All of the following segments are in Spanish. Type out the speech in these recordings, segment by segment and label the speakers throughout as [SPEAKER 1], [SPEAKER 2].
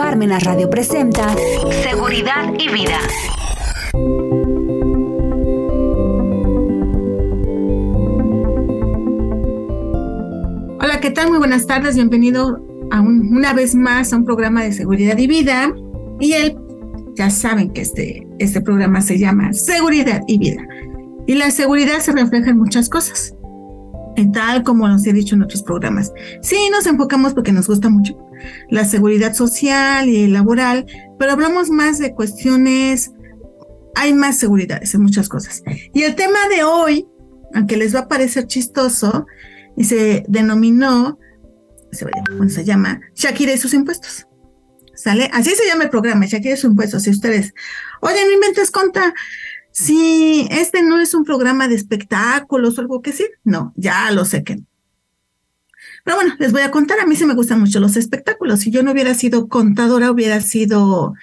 [SPEAKER 1] Parmenas Radio presenta Seguridad y Vida.
[SPEAKER 2] Hola, ¿qué tal? Muy buenas tardes. Bienvenido a una vez más a un programa de seguridad y vida. Y él, ya saben que este, este programa se llama Seguridad y Vida. Y la seguridad se refleja en muchas cosas tal como nos he dicho en otros programas. Sí, nos enfocamos porque nos gusta mucho la seguridad social y laboral, pero hablamos más de cuestiones, hay más seguridades en muchas cosas. Y el tema de hoy, aunque les va a parecer chistoso, y se denominó, se, se llama Shakira y sus impuestos. ¿Sale? Así se llama el programa, Shakira y sus impuestos. Si ustedes, oye, no inventes conta, si este no es un programa de espectáculos o algo que sí, no, ya lo sé que no. Pero bueno, les voy a contar, a mí sí me gustan mucho los espectáculos. Si yo no hubiera sido contadora, hubiera sido,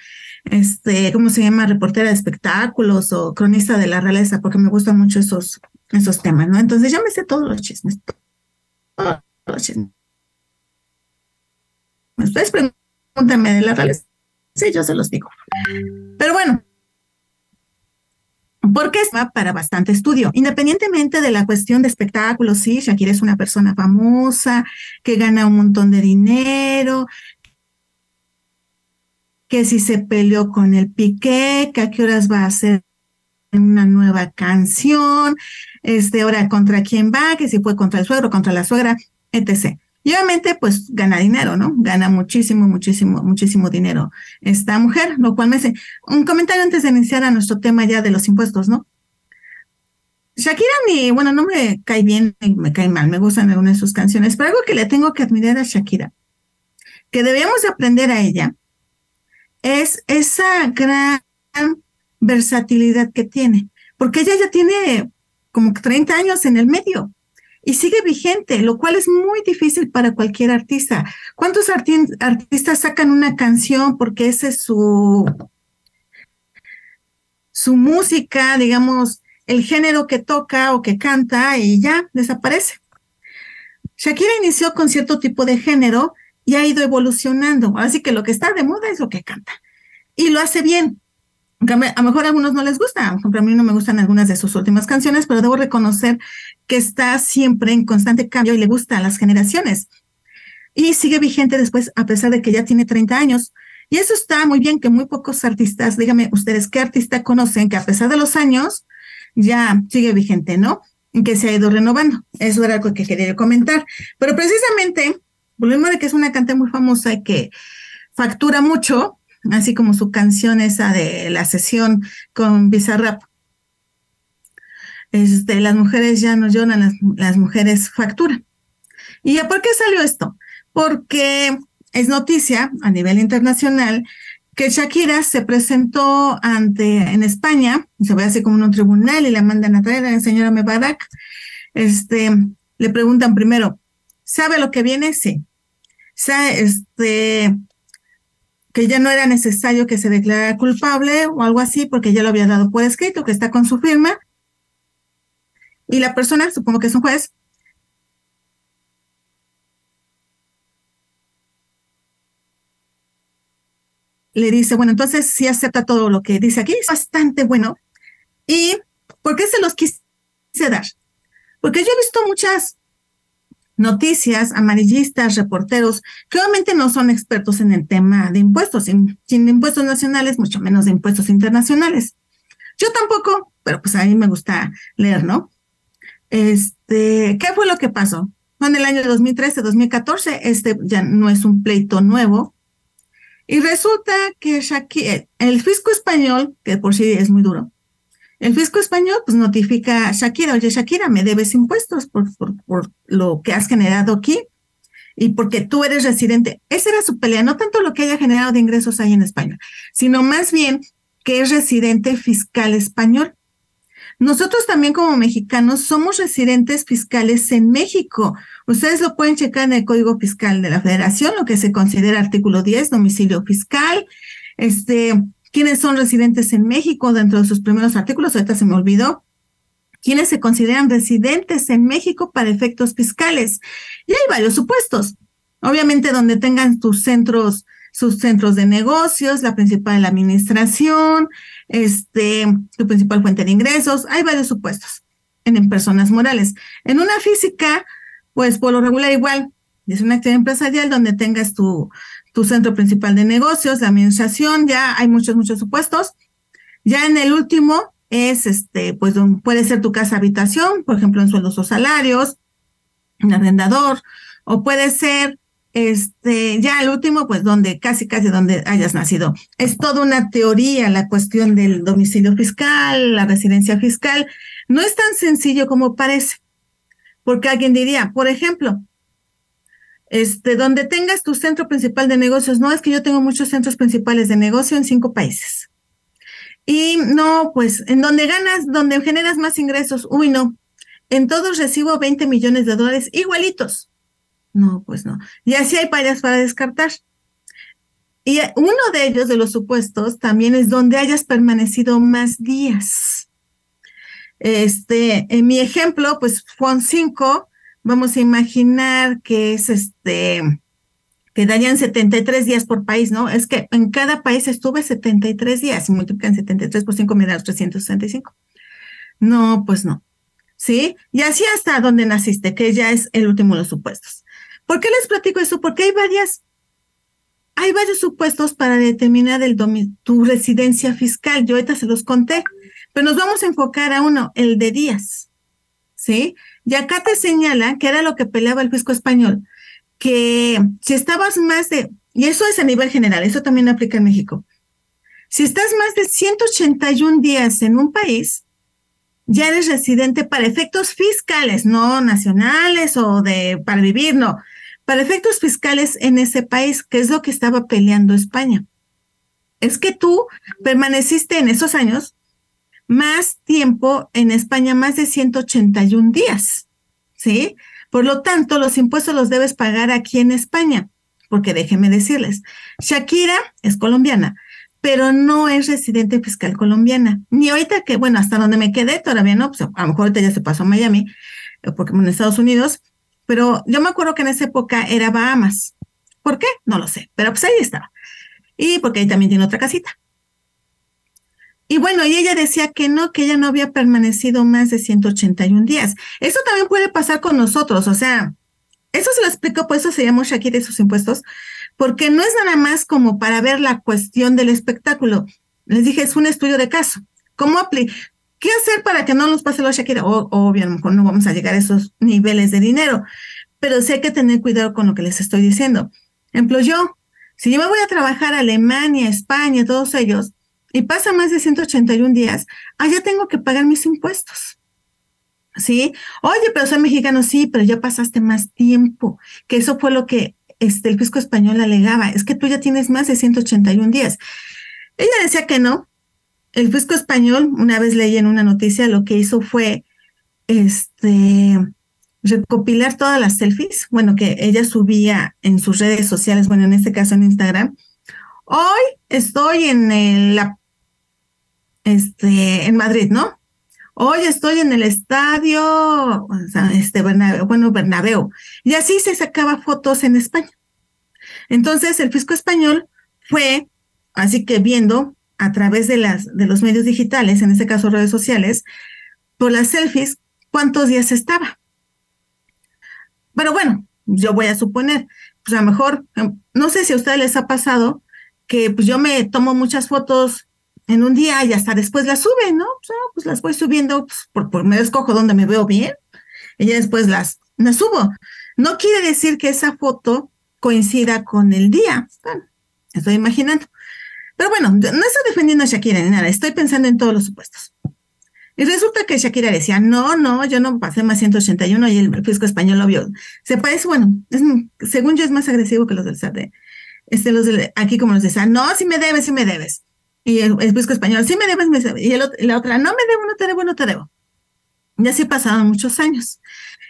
[SPEAKER 2] este, ¿cómo se llama? Reportera de espectáculos o cronista de la realeza, porque me gustan mucho esos, esos temas, ¿no? Entonces ya me sé todos los chismes. Todos los chismes. Ustedes pregúntenme de la realeza. Sí, yo se los digo. Pero bueno, porque es para bastante estudio. Independientemente de la cuestión de espectáculos, sí, Shakira es una persona famosa, que gana un montón de dinero, que si se peleó con el Piqué, que a qué horas va a hacer una nueva canción, este, ahora contra quién va, que si fue contra el suegro, contra la suegra, etc. Y obviamente, pues gana dinero, ¿no? Gana muchísimo, muchísimo, muchísimo dinero esta mujer, lo cual me hace un comentario antes de iniciar a nuestro tema ya de los impuestos, ¿no? Shakira ni, bueno, no me cae bien ni me cae mal, me gustan algunas de sus canciones, pero algo que le tengo que admirar a Shakira, que debemos aprender a ella, es esa gran versatilidad que tiene, porque ella ya tiene como 30 años en el medio y sigue vigente, lo cual es muy difícil para cualquier artista. ¿Cuántos artistas sacan una canción porque ese es su, su música, digamos, el género que toca o que canta y ya desaparece? Shakira inició con cierto tipo de género y ha ido evolucionando. Así que lo que está de moda es lo que canta. Y lo hace bien. A lo mejor a algunos no les gusta, a mí no me gustan algunas de sus últimas canciones, pero debo reconocer que está siempre en constante cambio y le gusta a las generaciones. Y sigue vigente después, a pesar de que ya tiene 30 años. Y eso está muy bien, que muy pocos artistas, díganme ustedes, ¿qué artista conocen que a pesar de los años ya sigue vigente, ¿no? Que se ha ido renovando. Eso era algo que quería comentar. Pero precisamente, volvemos de que es una cantante muy famosa y que factura mucho, así como su canción esa de la sesión con Bizarrap. Este, las mujeres ya no lloran, las, mujeres facturan. ¿Y por qué salió esto? Porque es noticia a nivel internacional que Shakira se presentó ante en España, se ve así como en un tribunal y la mandan a traer a la señora Mebarak. Este, le preguntan primero, ¿sabe lo que viene? Sí. ¿Sabe, este, que ya no era necesario que se declarara culpable o algo así, porque ya lo había dado por escrito, que está con su firma. Y la persona, supongo que es un juez, le dice, bueno, entonces sí acepta todo lo que dice aquí, es bastante bueno. ¿Y por qué se los quise dar? Porque yo he visto muchas noticias, amarillistas, reporteros, que obviamente no son expertos en el tema de impuestos, sin, impuestos nacionales, mucho menos de impuestos internacionales. Yo tampoco, pero pues a mí me gusta leer, ¿no? Este, ¿qué fue lo que pasó? En el año 2013, 2014, este ya no es un pleito nuevo. Y resulta que el fisco español, que por sí es muy duro, el fisco español pues notifica a Shakira, oye Shakira, me debes impuestos por, por, lo que has generado aquí y porque tú eres residente. Esa era su pelea, no tanto lo que haya generado de ingresos ahí en España, sino más bien que es residente fiscal español. Nosotros también como mexicanos somos residentes fiscales en México. Ustedes lo pueden checar en el Código Fiscal de la Federación, lo que se considera artículo 10, domicilio fiscal. Este, quiénes son residentes en México dentro de sus primeros artículos, ahorita se me olvidó, quiénes se consideran residentes en México para efectos fiscales. Y hay varios supuestos. Obviamente donde tengan tus centros sus centros de negocios, la principal administración, este, tu principal fuente de ingresos. Hay varios supuestos en personas morales. En una física, pues por lo regular igual, es una actividad empresarial donde tengas tu, tu centro principal de negocios, la administración, ya hay muchos, muchos supuestos. Ya en el último es, este, pues puede ser tu casa habitación, por ejemplo, en sueldos o salarios, un arrendador, o puede ser este, ya el último, pues donde casi, casi donde hayas nacido. Es toda una teoría la cuestión del domicilio fiscal, la residencia fiscal. No es tan sencillo como parece, porque alguien diría, por ejemplo, este, donde tengas tu centro principal de negocios, no es que yo tengo muchos centros principales de negocio en cinco países. Y no, pues en donde ganas, donde generas más ingresos, uy, no, en todos recibo 20 millones de dólares igualitos. No, pues no. Y así hay varias para descartar. Y uno de ellos, de los supuestos, también es donde hayas permanecido más días. Este, en mi ejemplo, pues Juan 5, vamos a imaginar que es este, que darían 73 días por país, ¿no? Es que en cada país estuve 73 días y multiplican 73 por 5 me da 365. No, pues no. ¿Sí? Y así hasta donde naciste, que ya es el último de los supuestos. ¿Por qué les platico eso? Porque hay varias, hay varios supuestos para determinar el tu residencia fiscal. Yo ahorita se los conté, pero nos vamos a enfocar a uno, el de días. ¿Sí? Y acá te señala que era lo que peleaba el fisco español, que si estabas más de, y eso es a nivel general, eso también aplica en México, si estás más de 181 días en un país, ya eres residente para efectos fiscales, no nacionales o de para vivir, no, para efectos fiscales en ese país, que es lo que estaba peleando España. Es que tú permaneciste en esos años más tiempo en España, más de 181 días, ¿sí? Por lo tanto, los impuestos los debes pagar aquí en España, porque déjenme decirles, Shakira es colombiana, pero no es residente fiscal colombiana. Ni ahorita que, bueno, hasta donde me quedé todavía no, pues a lo mejor ahorita ya se pasó a Miami, eh, porque en Estados Unidos, pero yo me acuerdo que en esa época era Bahamas. ¿Por qué? No lo sé, pero pues ahí estaba. Y porque ahí también tiene otra casita. Y bueno, y ella decía que no, que ella no había permanecido más de 181 días. Eso también puede pasar con nosotros, o sea, eso se lo explico, por eso se llamó Shakira y sus impuestos, porque no es nada más como para ver la cuestión del espectáculo. Les dije, es un estudio de caso. ¿Cómo aplicar? ¿Qué hacer para que no nos pase lo Shakira? O, obvio, a lo mejor no vamos a llegar a esos niveles de dinero, pero sí hay que tener cuidado con lo que les estoy diciendo. Ejemplo, yo, si yo me voy a trabajar a Alemania, España, todos ellos, y pasa más de 181 días, allá tengo que pagar mis impuestos. ¿Sí? Oye, pero soy mexicano, sí, pero ya pasaste más tiempo, que eso fue lo que este, el fisco español alegaba, es que tú ya tienes más de 181 días. Ella decía que no. El fisco español, una vez leí en una noticia, lo que hizo fue este, recopilar todas las selfies, bueno, que ella subía en sus redes sociales, bueno, en este caso en Instagram, Hoy estoy en el, este, en Madrid, ¿no? Hoy estoy en el estadio, este, bueno, Bernabéu. Y así se sacaba fotos en España. Entonces, el fisco español fue, así que viendo a través de, las, de los medios digitales, en este caso redes sociales, por las selfies, cuántos días estaba. Pero bueno, yo voy a suponer, pues a lo mejor, no sé si a ustedes les ha pasado que pues yo me tomo muchas fotos en un día y hasta después las suben, ¿no? Pues, las voy subiendo, pues, por, por, me escojo donde me veo bien y ya después las, las subo. No quiere decir que esa foto coincida con el día. Estoy imaginando. Pero bueno, no estoy defendiendo a Shakira ni nada, estoy pensando en todos los supuestos. Y resulta que Shakira decía, no, no, yo no pasé más 181 y el fisco español lo vio. Se parece, bueno, según yo es más agresivo que los del SAT este, los aquí como nos decían, no, si me debes, si me debes. Y el, el fisco español, si me debes, me debes. Y el, la otra, no me debo, no te debo, no te debo. Y así pasaron muchos años.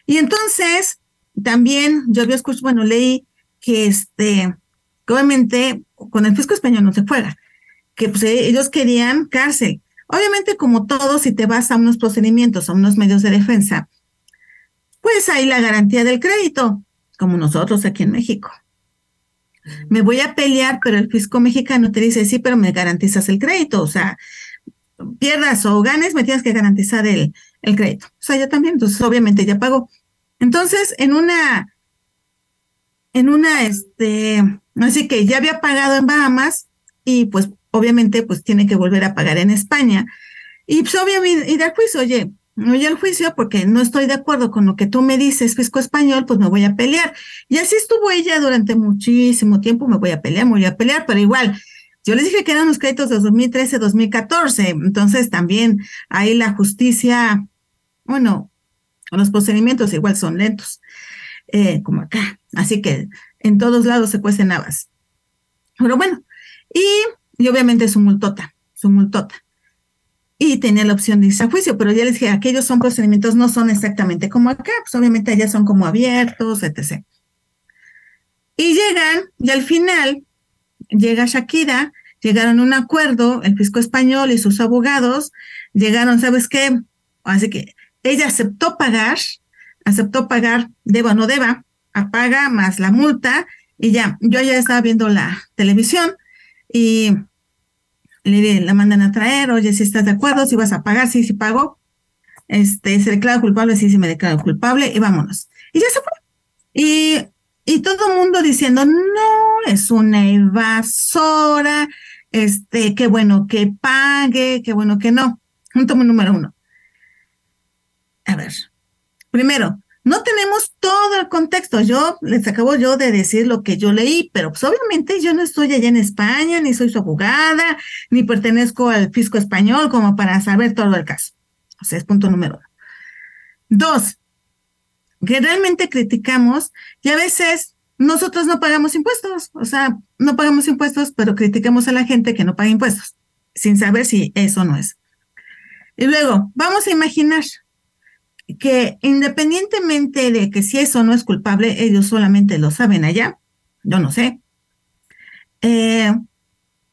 [SPEAKER 2] Y entonces, también yo había escuchado, bueno, leí que este, obviamente con el fisco español no se fuera, que pues, ellos querían cárcel. Obviamente, como todo, si te vas a unos procedimientos, a unos medios de defensa, pues hay la garantía del crédito, como nosotros aquí en México. Me voy a pelear, pero el fisco mexicano te dice, sí, pero me garantizas el crédito, o sea, pierdas o ganes, me tienes que garantizar el, el crédito. O sea, yo también, entonces obviamente ya pago. Entonces, en una, en una, este, así que ya había pagado en Bahamas y pues obviamente pues tiene que volver a pagar en España. Y pues obviamente, y del juicio, oye, no voy al juicio porque no estoy de acuerdo con lo que tú me dices, fisco español, pues me voy a pelear. Y así estuvo ella durante muchísimo tiempo, me voy a pelear, me voy a pelear, pero igual, yo les dije que eran los créditos de 2013, 2014, entonces también ahí la justicia, bueno, los procedimientos igual son lentos, eh, como acá. Así que en todos lados se cuecen habas. Pero bueno, y, y obviamente su multota, su multota y tenía la opción de irse a juicio, pero ya les dije, aquellos son procedimientos, no son exactamente como acá, pues obviamente allá son como abiertos, etc. Y llegan, y al final llega Shakira, llegaron a un acuerdo, el fisco español y sus abogados llegaron, ¿sabes qué? Así que ella aceptó pagar, aceptó pagar, deba o no deba, apaga más la multa, y ya, yo ya estaba viendo la televisión y le, la mandan a traer, oye, si estás de acuerdo, si vas a pagar, sí, sí pago, este, se declara culpable, sí, sí me declaro culpable, y vámonos. Y ya se fue. Y, y todo el mundo diciendo, no, es una evasora, este, qué bueno que pague, qué bueno que no. Punto número uno. A ver, primero, no tenemos todo el contexto. Yo les acabo yo de decir lo que yo leí, pero pues obviamente yo no estoy allá en España, ni soy su abogada, ni pertenezco al fisco español como para saber todo el caso. O sea, es punto número uno. Dos, que realmente criticamos y a veces nosotros no pagamos impuestos, o sea, no pagamos impuestos, pero criticamos a la gente que no paga impuestos, sin saber si eso no es. Y luego, vamos a imaginar que independientemente de que si eso no es culpable, ellos solamente lo saben allá, yo no sé. Eh,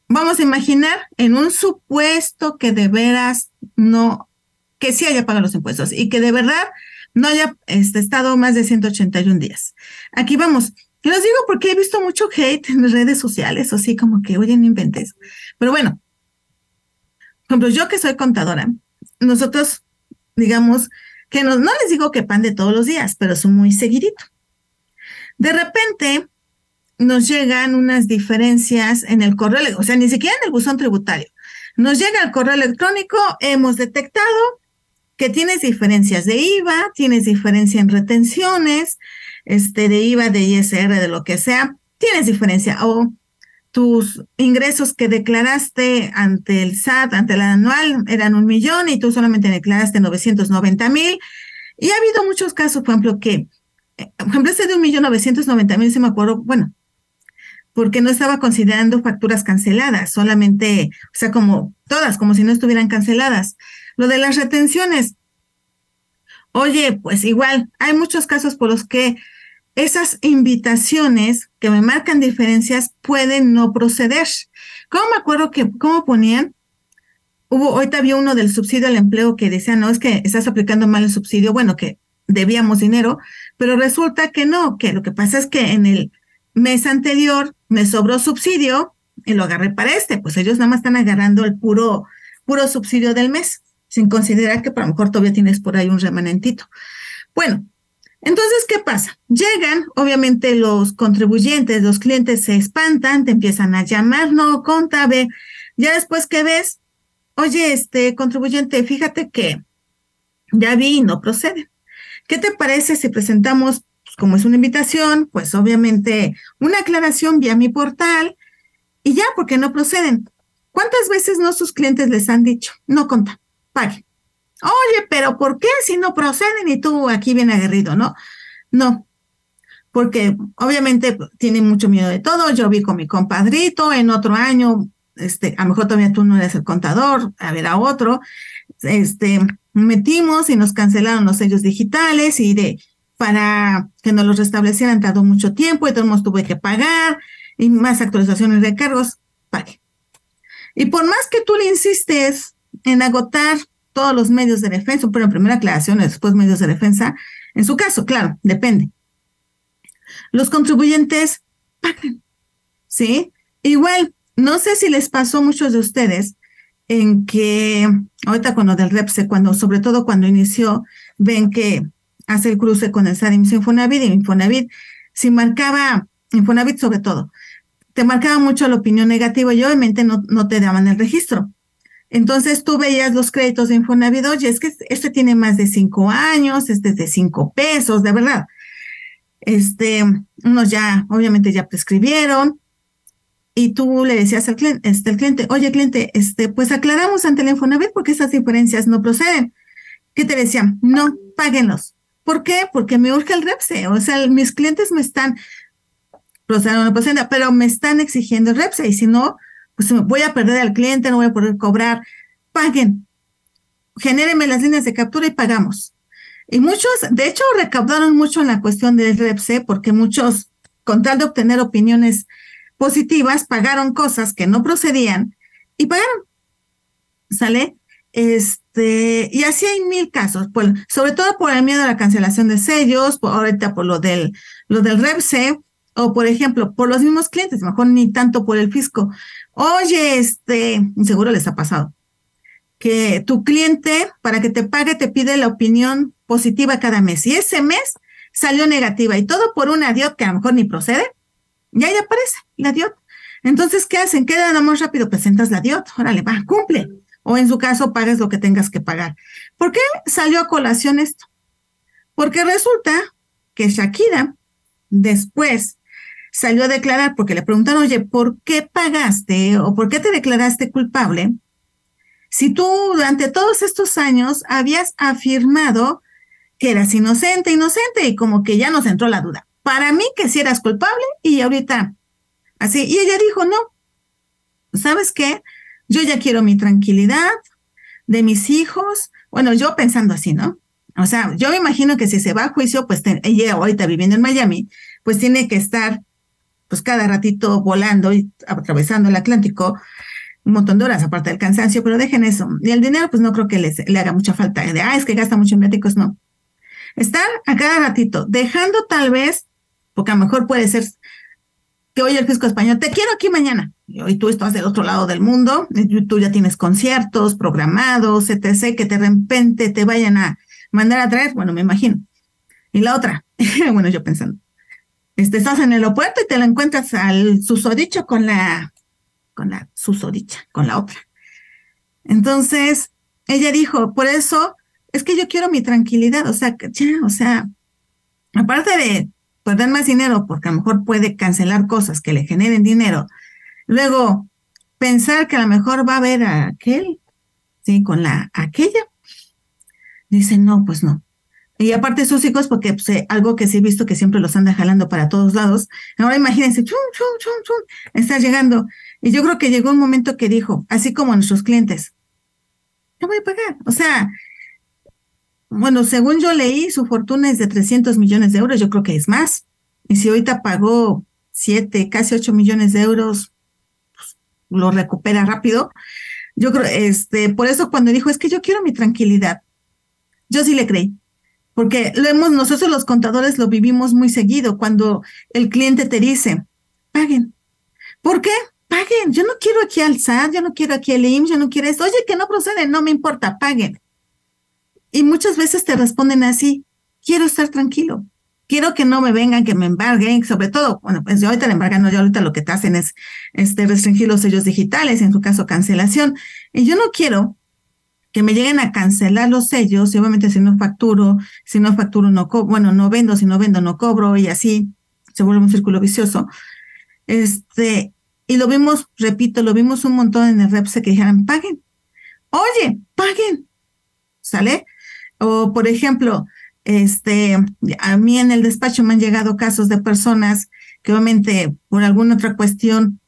[SPEAKER 2] vamos a imaginar en un supuesto que de veras no, que sí haya pagado los impuestos y que de verdad no haya este, estado más de 181 días. Aquí vamos. Y los digo porque he visto mucho hate en las redes sociales, así como que, oye, no inventes. Pero bueno, por ejemplo, yo que soy contadora, nosotros, digamos, que no, no les digo que pan de todos los días, pero son muy seguidito. De repente nos llegan unas diferencias en el correo, o sea, ni siquiera en el buzón tributario. Nos llega el correo electrónico, hemos detectado que tienes diferencias de IVA, tienes diferencia en retenciones, este, de IVA, de ISR, de lo que sea, tienes diferencia. Tus ingresos que declaraste ante el SAT, ante el anual, eran un millón y tú solamente declaraste 990 mil. Y ha habido muchos casos, por ejemplo, que, eh, por ejemplo, este de un millón 990 mil, se me acuerdo, bueno, porque no estaba considerando facturas canceladas, solamente, o sea, como todas, como si no estuvieran canceladas. Lo de las retenciones, oye, pues igual, hay muchos casos por los que esas invitaciones que me marcan diferencias pueden no proceder. ¿Cómo me acuerdo que, cómo ponían? Hubo, ahorita había uno del subsidio al empleo que decía, no, es que estás aplicando mal el subsidio, bueno, que debíamos dinero, pero resulta que no, que lo que pasa es que en el mes anterior me sobró subsidio y lo agarré para este, pues ellos nada más están agarrando el puro, puro subsidio del mes, sin considerar que para lo mejor todavía tienes por ahí un remanentito. Bueno, entonces, ¿qué pasa? Llegan, obviamente los contribuyentes, los clientes se espantan, te empiezan a llamar, no, contable. Ya después que ves, oye, este contribuyente, fíjate que ya vi y no procede. ¿Qué te parece si presentamos, pues, como es una invitación, pues obviamente una aclaración vía mi portal y ya, porque no proceden? ¿Cuántas veces no sus clientes les han dicho, no conta, pague? Oye, pero ¿por qué si no proceden y tú aquí bien aguerrido, no? No, porque obviamente tiene mucho miedo de todo. Yo vi con mi compadrito en otro año, este, a lo mejor todavía tú no eres el contador, a ver a otro, este, metimos y nos cancelaron los sellos digitales y de, para que nos los restablecieran tardó mucho tiempo y todos tuve que pagar y más actualizaciones de cargos, pague. Y por más que tú le insistes en agotar todos los medios de defensa, pero primera aclaración después medios de defensa. En su caso, claro, depende. Los contribuyentes pagan. ¿sí? Igual, no sé si les pasó a muchos de ustedes en que ahorita con lo del REPSE, cuando, sobre todo cuando inició, ven que hace el cruce con el SADIM Infonavit y Infonavit, si marcaba, Infonavit sobre todo, te marcaba mucho la opinión negativa y obviamente no, no te daban el registro. Entonces tú veías los créditos de Infonavit, oye, es que este tiene más de cinco años, este es de cinco pesos, de verdad. Este, unos ya, obviamente ya prescribieron, y tú le decías al cliente, este, el cliente, oye cliente, este, pues aclaramos ante el Infonavit porque esas diferencias no proceden. ¿Qué te decían? No, páguenlos. ¿Por qué? Porque me urge el REPSE. O sea, mis clientes me están, proceden proceden, pero me están exigiendo el REPSE y si no, pues voy a perder al cliente, no voy a poder cobrar. Paguen. Genérenme las líneas de captura y pagamos. Y muchos, de hecho, recaudaron mucho en la cuestión del REPSE porque muchos, con tal de obtener opiniones positivas, pagaron cosas que no procedían y pagaron. ¿Sale? Este, y así hay mil casos, sobre todo por el miedo a la cancelación de sellos, por, ahorita por lo del, lo del REPSE, o por ejemplo, por los mismos clientes, mejor ni tanto por el fisco. Oye, este, seguro les ha pasado, que tu cliente, para que te pague, te pide la opinión positiva cada mes, y ese mes salió negativa, y todo por una DIOT que a lo mejor ni procede, y ahí aparece la DIOT. Entonces, ¿qué hacen? ¿Qué dan más rápido? Presentas la DIOT. Órale, va, cumple. O en su caso, pagues lo que tengas que pagar. ¿Por qué salió a colación esto? Porque resulta que Shakira después salió a declarar porque le preguntaron, oye, ¿por qué pagaste o por qué te declaraste culpable? Si tú durante todos estos años habías afirmado que eras inocente, inocente, y como que ya nos entró la duda para mí que si eras culpable y ahorita así. Y ella dijo, no, ¿sabes qué? Yo ya quiero mi tranquilidad de mis hijos. Bueno, yo pensando así, ¿no? O sea, yo me imagino que si se va a juicio, pues ella ahorita viviendo en Miami, pues tiene que estar, pues cada ratito volando y atravesando el Atlántico un montón de horas, aparte del cansancio, pero dejen eso. Y el dinero, pues no creo que les, le haga mucha falta. De, ah, es que gasta mucho en viáticos, no. Estar a cada ratito, dejando tal vez porque a lo mejor puede ser que oye el fisco español, te quiero aquí mañana, y hoy tú estás del otro lado del mundo, tú ya tienes conciertos programados, etc., que de repente te vayan a mandar a traer, bueno, me imagino. Y la otra, bueno, yo pensando, este, estás en el aeropuerto y te lo encuentras al susodicho con la, con la susodicha, con la otra. Entonces, ella dijo, por eso es que yo quiero mi tranquilidad, o sea, ya, o sea, aparte de perder más dinero porque a lo mejor puede cancelar cosas que le generen dinero. Luego, pensar que a lo mejor va a ver a aquel, ¿sí? Con la aquella. Dice, no, pues no. Y aparte sus hijos, porque pues, eh, algo que sí he visto que siempre los anda jalando para todos lados. Ahora imagínense, chum, chum, chum, chum, está llegando. Y yo creo que llegó un momento que dijo, así como nuestros clientes, te voy a pagar. O sea, bueno, según yo leí, su fortuna es de 300 millones de euros, yo creo que es más. Y si ahorita pagó 7, casi 8 millones de euros, pues, lo recupera rápido. Yo creo, este, por eso cuando dijo, es que yo quiero mi tranquilidad, yo sí le creí. Porque lo hemos, nosotros los contadores lo vivimos muy seguido cuando el cliente te dice, paguen. ¿Por qué? Paguen. Yo no quiero aquí al SAT, yo no quiero aquí el IMSS, yo no quiero esto. Oye, que no procede, no me importa, paguen. Y muchas veces te responden así, quiero estar tranquilo, quiero que no me vengan, que me embarguen, sobre todo, bueno, pues yo ahorita le embargan, no, yo ahorita lo que te hacen es este, restringir los sellos digitales, en su caso cancelación. Y yo no quiero que me lleguen a cancelar los sellos, y obviamente si no facturo, si no facturo no cobro, bueno, no vendo, si no vendo no cobro, y así se vuelve un círculo vicioso. Este, y lo vimos, repito, lo vimos un montón en el REPSE que dijeran, paguen. Oye, paguen. ¿Sale? O, por ejemplo, este, a mí en el despacho me han llegado casos de personas que obviamente por alguna otra cuestión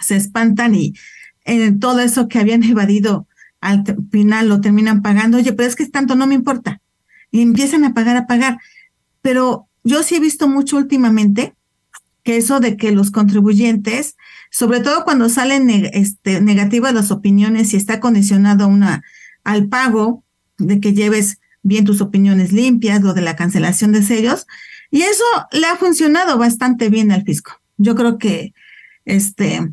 [SPEAKER 2] se espantan y en todo eso que habían evadido al final lo terminan pagando. Oye, pero es que tanto no me importa. Y empiezan a pagar, a pagar. Pero yo sí he visto mucho últimamente que eso de que los contribuyentes, sobre todo cuando salen este, negativas las opiniones y está condicionado una, al pago, de que lleves bien tus opiniones limpias, lo de la cancelación de sellos, y eso le ha funcionado bastante bien al fisco. Yo creo que este,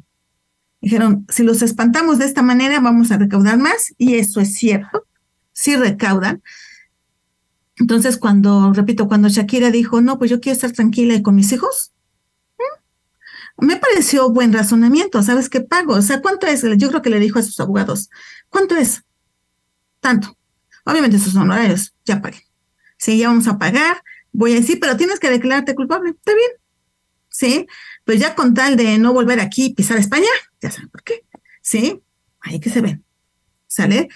[SPEAKER 2] dijeron, si los espantamos de esta manera, vamos a recaudar más, y eso es cierto, sí recaudan. Entonces, cuando, repito, cuando Shakira dijo, no, pues yo quiero estar tranquila y con mis hijos, me pareció buen razonamiento, ¿sabes qué pago? O sea, ¿cuánto es? Yo creo que le dijo a sus abogados, ¿cuánto es? Tanto. Obviamente sus honorarios, ya pagué. Sí, ya vamos a pagar, voy a decir, pero tienes que declararte culpable, está bien. Sí, pues ya con tal de no volver aquí y pisar España, ya saben por qué. Sí, ahí que se ven. ¿Sale?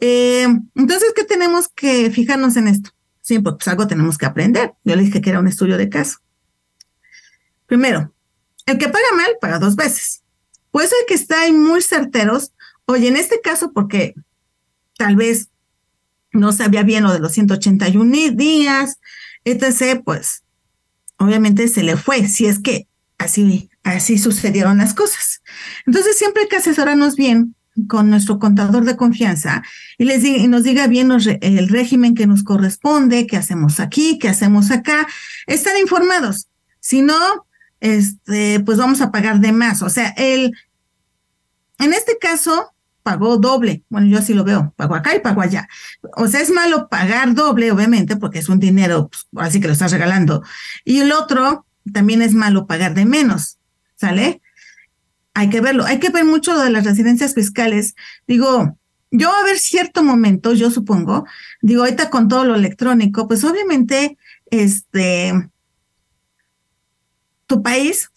[SPEAKER 2] Eh, entonces, ¿qué tenemos que fijarnos en esto? Sí, pues algo tenemos que aprender. Yo le dije que era un estudio de caso. Primero, el que paga mal paga dos veces. Puede ser que está ahí muy certeros. Oye, en este caso, porque tal vez no sabía bien lo de los 181 días, etc., pues obviamente se le fue, si es que así, así sucedieron las cosas. Entonces siempre hay que asesorarnos bien con nuestro contador de confianza y, les y nos diga bien el régimen que nos corresponde, qué hacemos aquí, qué hacemos acá, están informados. Si no, este, pues vamos a pagar de más. O sea, él, en este caso, pagó doble. Bueno, yo así lo veo, pago acá y pago allá. O sea, es malo pagar doble, obviamente, porque es un dinero, pues, así que lo estás regalando. Y el otro, también es malo pagar de menos, ¿sale? Hay que verlo, hay que ver mucho lo de las residencias fiscales. Digo, yo a ver cierto momento, yo supongo, digo, ahorita con todo lo electrónico, pues obviamente, este, tu país,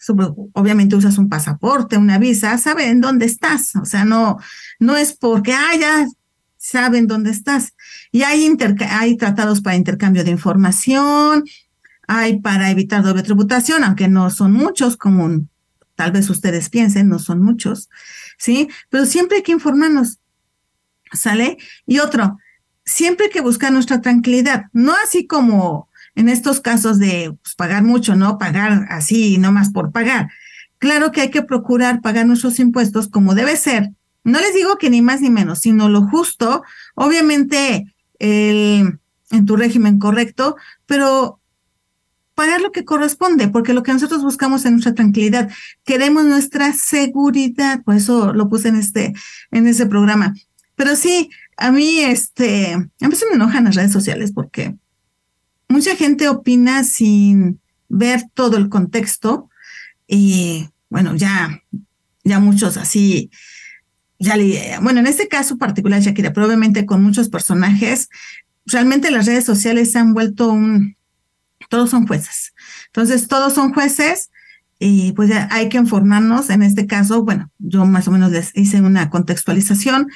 [SPEAKER 2] obviamente usas un pasaporte, una visa, saben dónde estás, o sea, no, no es porque, ah, ya saben dónde estás. Y hay, hay tratados para intercambio de información, hay para evitar doble tributación, aunque no son muchos, como tal vez ustedes piensen, no son muchos, ¿sí? Pero siempre hay que informarnos, ¿sale? Y otro, siempre hay que buscar nuestra tranquilidad, no así como en estos casos de pues, pagar mucho, no pagar así, no más por pagar. Claro que hay que procurar pagar nuestros impuestos como debe ser. No les digo que ni más ni menos, sino lo justo, obviamente en tu régimen correcto, pero pagar lo que corresponde, porque lo que nosotros buscamos es nuestra tranquilidad, queremos nuestra seguridad, por eso lo puse en este, en ese programa. Pero sí, a mí, este, a veces me enojan las redes sociales porque mucha gente opina sin ver todo el contexto y bueno, ya, ya muchos así, ya le, bueno, en este caso particular Shakira, probablemente con muchos personajes, realmente las redes sociales se han vuelto un, todos son jueces. Entonces, todos son jueces y pues ya hay que informarnos. En este caso, bueno, yo más o menos les hice una contextualización,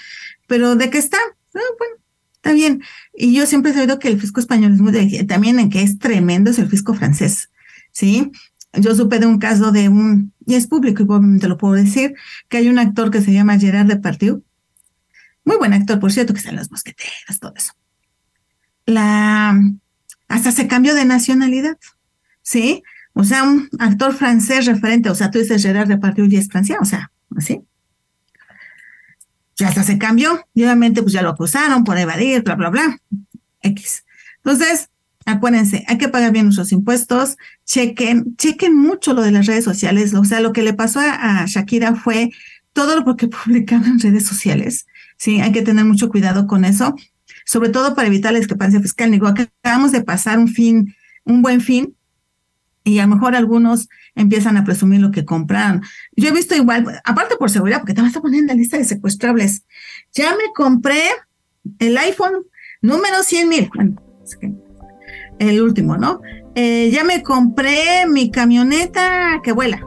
[SPEAKER 2] pero ¿de qué está? Ah, bueno, Está bien. Y yo siempre he sabido que el fisco español es muy también en que es tremendo es el fisco francés, ¿sí? Yo supe de un caso de un, y es público, y te lo puedo decir, que hay un actor que se llama Gerard Depardieu, muy buen actor, por cierto, que está en Los Mosqueteros, todo eso. La, hasta se cambió de nacionalidad, ¿sí? O sea, un actor francés referente, o sea, tú dices Gerard Depardieu y es francés, o sea, así ya hasta se cambió y obviamente pues ya lo acusaron por evadir, bla, bla, bla, X. Entonces, acuérdense, hay que pagar bien nuestros impuestos, chequen, chequen mucho lo de las redes sociales, o sea, lo que le pasó a, Shakira fue todo lo que publicaban en redes sociales, sí, hay que tener mucho cuidado con eso, sobre todo para evitar la discrepancia fiscal. Digo, acabamos de pasar un fin, un buen fin, y a lo mejor algunos empiezan a presumir lo que compraron. Yo he visto igual, aparte por seguridad, porque te vas a poner en la lista de secuestrables. Ya me compré el iPhone número 100 mil, el último, ¿no? Eh, ya me compré mi camioneta que vuela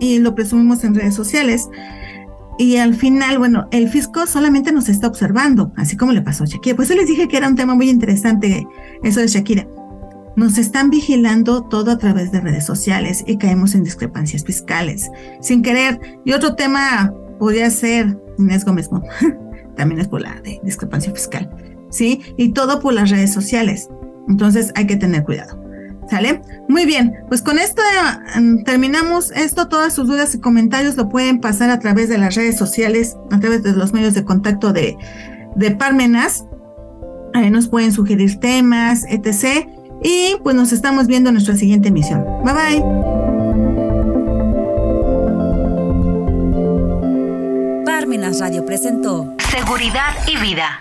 [SPEAKER 2] y lo presumimos en redes sociales. Y al final, bueno, el fisco solamente nos está observando, así como le pasó a Shakira. Pues yo les dije que era un tema muy interesante eso de Shakira nos están vigilando todo a través de redes sociales y caemos en discrepancias fiscales sin querer. Y otro tema podría ser Inés Gómez también es por la discrepancia fiscal, ¿sí? Y todo por las redes sociales. Entonces hay que tener cuidado. ¿Sale? Muy bien, pues con esto mm, terminamos esto. Todas sus dudas y comentarios lo pueden pasar a través de las redes sociales, a través de los medios de contacto de, de Parmenas. Ahí nos pueden sugerir temas, etc. Y pues nos estamos viendo en nuestra siguiente emisión. Bye bye.
[SPEAKER 3] Parmenas Radio presentó
[SPEAKER 1] Seguridad y Vida.